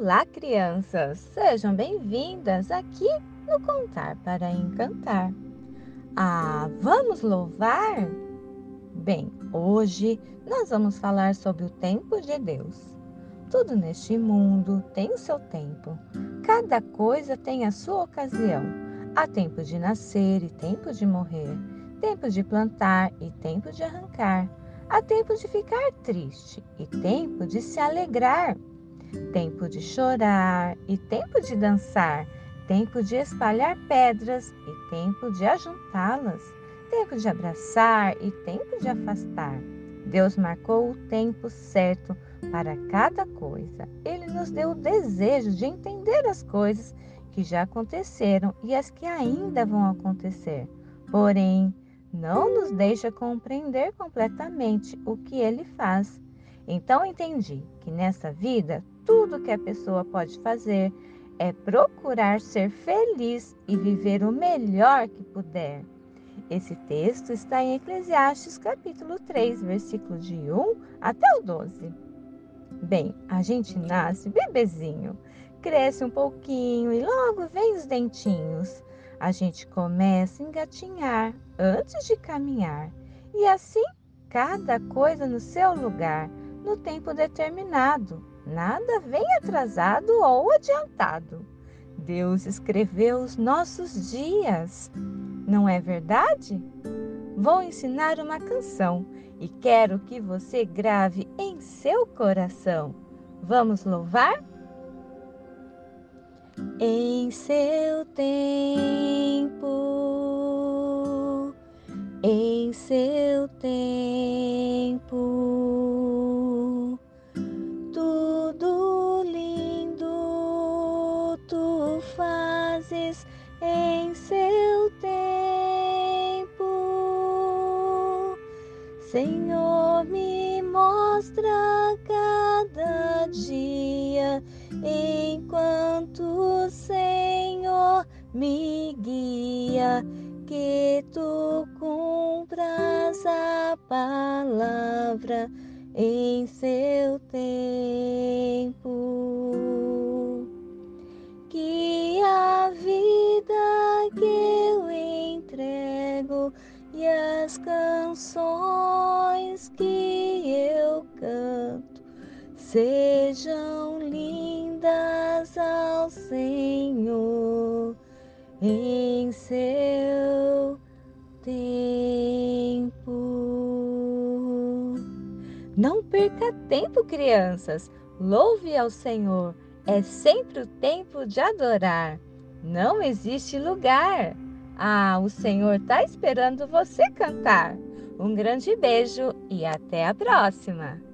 Olá, crianças! Sejam bem-vindas aqui no Contar para Encantar. Ah, vamos louvar? Bem, hoje nós vamos falar sobre o tempo de Deus. Tudo neste mundo tem o seu tempo. Cada coisa tem a sua ocasião. Há tempo de nascer e tempo de morrer, tempo de plantar e tempo de arrancar. Há tempo de ficar triste e tempo de se alegrar tempo de chorar e tempo de dançar, tempo de espalhar pedras e tempo de ajuntá-las, tempo de abraçar e tempo de afastar. Deus marcou o tempo certo para cada coisa. Ele nos deu o desejo de entender as coisas que já aconteceram e as que ainda vão acontecer. Porém, não nos deixa compreender completamente o que ele faz. Então entendi que nessa vida tudo que a pessoa pode fazer é procurar ser feliz e viver o melhor que puder. Esse texto está em Eclesiastes capítulo 3, versículo de 1 até o 12. Bem, a gente nasce bebezinho, cresce um pouquinho e logo vem os dentinhos. A gente começa a engatinhar antes de caminhar. E assim, cada coisa no seu lugar, no tempo determinado. Nada vem atrasado ou adiantado. Deus escreveu os nossos dias, não é verdade? Vou ensinar uma canção e quero que você grave em seu coração. Vamos louvar? Em seu tempo, em seu tempo em seu tempo. Senhor, me mostra cada dia, enquanto Senhor me guia, que tu cumpras a palavra em seu tempo. As canções que eu canto sejam lindas ao Senhor em seu tempo. Não perca tempo, crianças. Louve ao Senhor. É sempre o tempo de adorar. Não existe lugar. Ah, o Senhor está esperando você cantar. Um grande beijo e até a próxima!